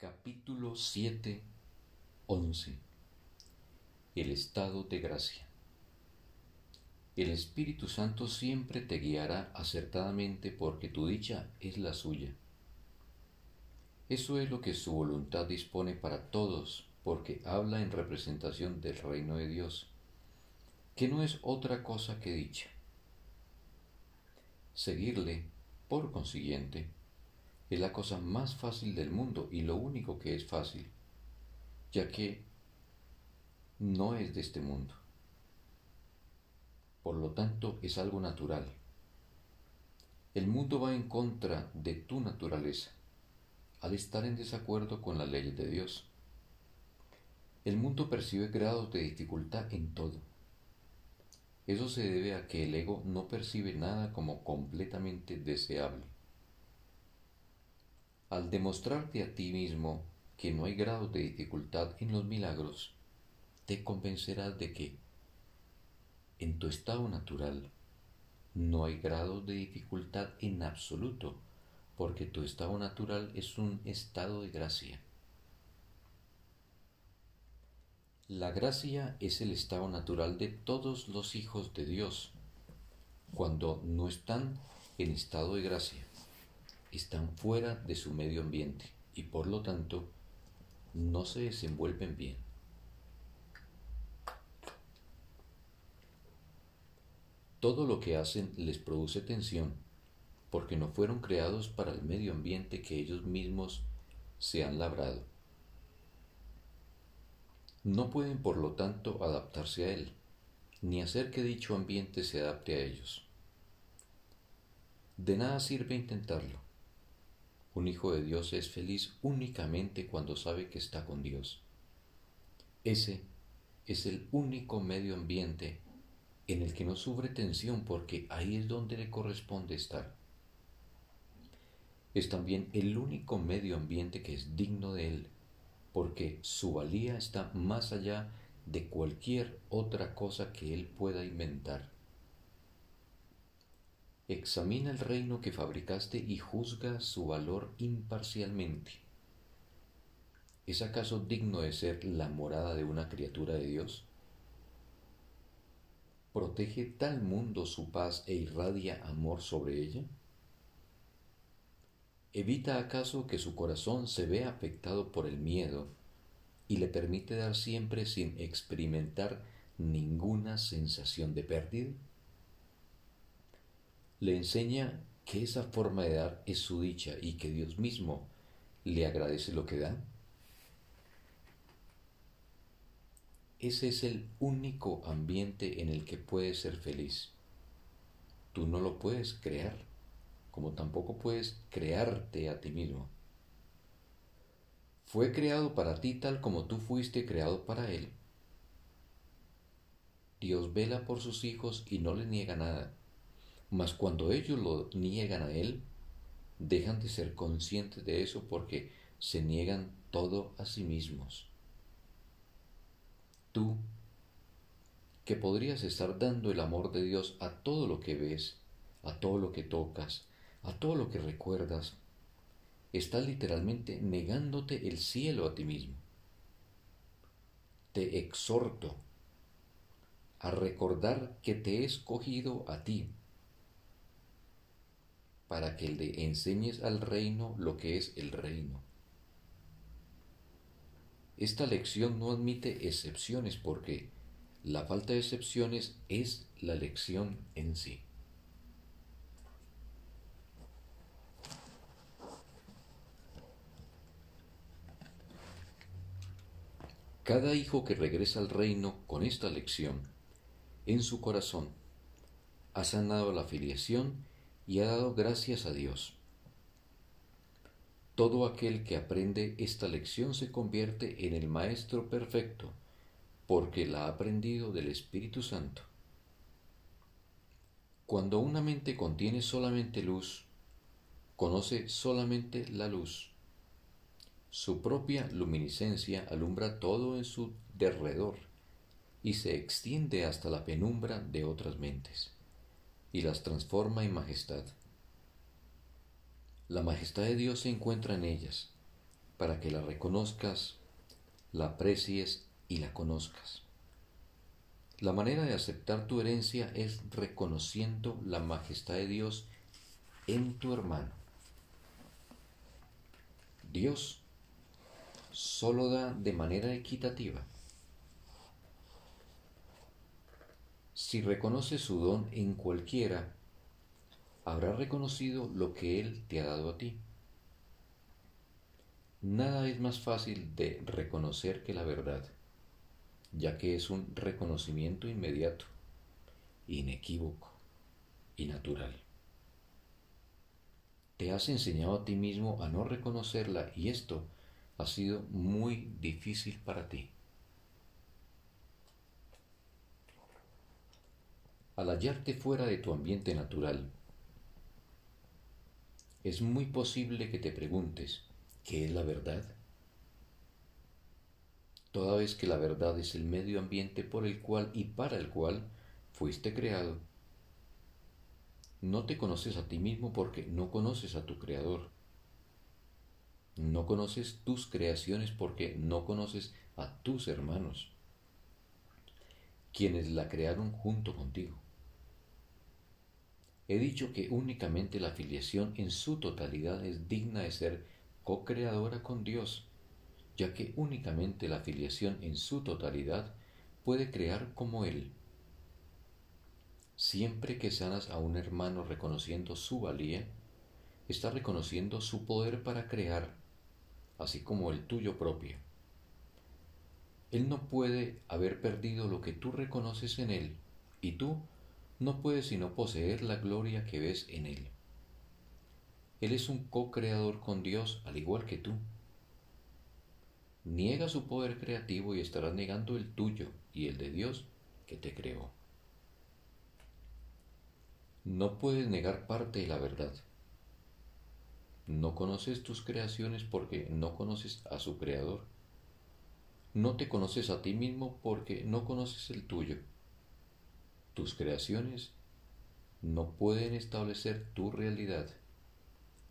Capítulo 7, 11 El estado de gracia El Espíritu Santo siempre te guiará acertadamente porque tu dicha es la suya. Eso es lo que su voluntad dispone para todos porque habla en representación del reino de Dios, que no es otra cosa que dicha. Seguirle, por consiguiente, es la cosa más fácil del mundo y lo único que es fácil, ya que no es de este mundo. Por lo tanto, es algo natural. El mundo va en contra de tu naturaleza, al estar en desacuerdo con las leyes de Dios. El mundo percibe grados de dificultad en todo. Eso se debe a que el ego no percibe nada como completamente deseable. Al demostrarte a ti mismo que no hay grado de dificultad en los milagros, te convencerás de que en tu estado natural no hay grado de dificultad en absoluto, porque tu estado natural es un estado de gracia. La gracia es el estado natural de todos los hijos de Dios, cuando no están en estado de gracia están fuera de su medio ambiente y por lo tanto no se desenvuelven bien. Todo lo que hacen les produce tensión porque no fueron creados para el medio ambiente que ellos mismos se han labrado. No pueden por lo tanto adaptarse a él, ni hacer que dicho ambiente se adapte a ellos. De nada sirve intentarlo un hijo de Dios es feliz únicamente cuando sabe que está con Dios. Ese es el único medio ambiente en el que no sufre tensión porque ahí es donde le corresponde estar. Es también el único medio ambiente que es digno de él porque su valía está más allá de cualquier otra cosa que él pueda inventar. Examina el reino que fabricaste y juzga su valor imparcialmente. ¿Es acaso digno de ser la morada de una criatura de Dios? ¿Protege tal mundo su paz e irradia amor sobre ella? ¿Evita acaso que su corazón se vea afectado por el miedo y le permite dar siempre sin experimentar ninguna sensación de pérdida? Le enseña que esa forma de dar es su dicha y que Dios mismo le agradece lo que da. Ese es el único ambiente en el que puedes ser feliz. Tú no lo puedes crear, como tampoco puedes crearte a ti mismo. Fue creado para ti tal como tú fuiste creado para Él. Dios vela por sus hijos y no le niega nada. Mas cuando ellos lo niegan a Él, dejan de ser conscientes de eso porque se niegan todo a sí mismos. Tú, que podrías estar dando el amor de Dios a todo lo que ves, a todo lo que tocas, a todo lo que recuerdas, estás literalmente negándote el cielo a ti mismo. Te exhorto a recordar que te he escogido a ti para que le enseñes al reino lo que es el reino. Esta lección no admite excepciones porque la falta de excepciones es la lección en sí. Cada hijo que regresa al reino con esta lección en su corazón ha sanado la filiación y ha dado gracias a Dios. Todo aquel que aprende esta lección se convierte en el Maestro perfecto, porque la ha aprendido del Espíritu Santo. Cuando una mente contiene solamente luz, conoce solamente la luz. Su propia luminiscencia alumbra todo en su derredor y se extiende hasta la penumbra de otras mentes y las transforma en majestad. La majestad de Dios se encuentra en ellas, para que la reconozcas, la aprecies y la conozcas. La manera de aceptar tu herencia es reconociendo la majestad de Dios en tu hermano. Dios solo da de manera equitativa. Si reconoces su don en cualquiera, habrá reconocido lo que Él te ha dado a ti. Nada es más fácil de reconocer que la verdad, ya que es un reconocimiento inmediato, inequívoco y natural. Te has enseñado a ti mismo a no reconocerla y esto ha sido muy difícil para ti. Al hallarte fuera de tu ambiente natural, es muy posible que te preguntes, ¿qué es la verdad? Toda vez que la verdad es el medio ambiente por el cual y para el cual fuiste creado, no te conoces a ti mismo porque no conoces a tu Creador. No conoces tus creaciones porque no conoces a tus hermanos, quienes la crearon junto contigo. He dicho que únicamente la filiación en su totalidad es digna de ser co-creadora con Dios, ya que únicamente la filiación en su totalidad puede crear como Él. Siempre que sanas a un hermano reconociendo su valía, está reconociendo su poder para crear, así como el tuyo propio. Él no puede haber perdido lo que tú reconoces en Él, y tú no puede sino poseer la gloria que ves en Él. Él es un co-creador con Dios al igual que tú. Niega su poder creativo y estarás negando el tuyo y el de Dios que te creó. No puedes negar parte de la verdad. No conoces tus creaciones porque no conoces a su creador. No te conoces a ti mismo porque no conoces el tuyo. Tus creaciones no pueden establecer tu realidad,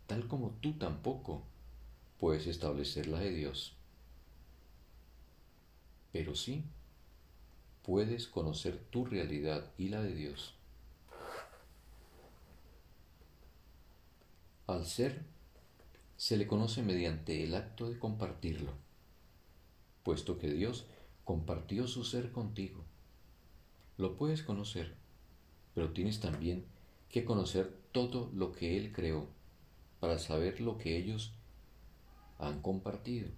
tal como tú tampoco puedes establecer la de Dios. Pero sí puedes conocer tu realidad y la de Dios. Al ser se le conoce mediante el acto de compartirlo, puesto que Dios compartió su ser contigo lo puedes conocer, pero tienes también que conocer todo lo que Él creó para saber lo que ellos han compartido.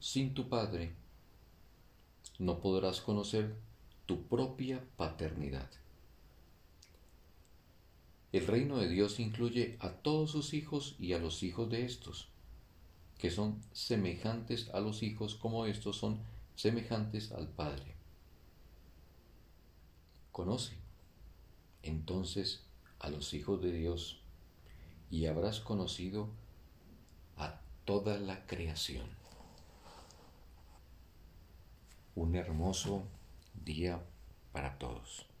Sin tu Padre no podrás conocer tu propia paternidad. El reino de Dios incluye a todos sus hijos y a los hijos de estos, que son semejantes a los hijos como estos son semejantes al Padre conoce entonces a los hijos de Dios y habrás conocido a toda la creación. Un hermoso día para todos.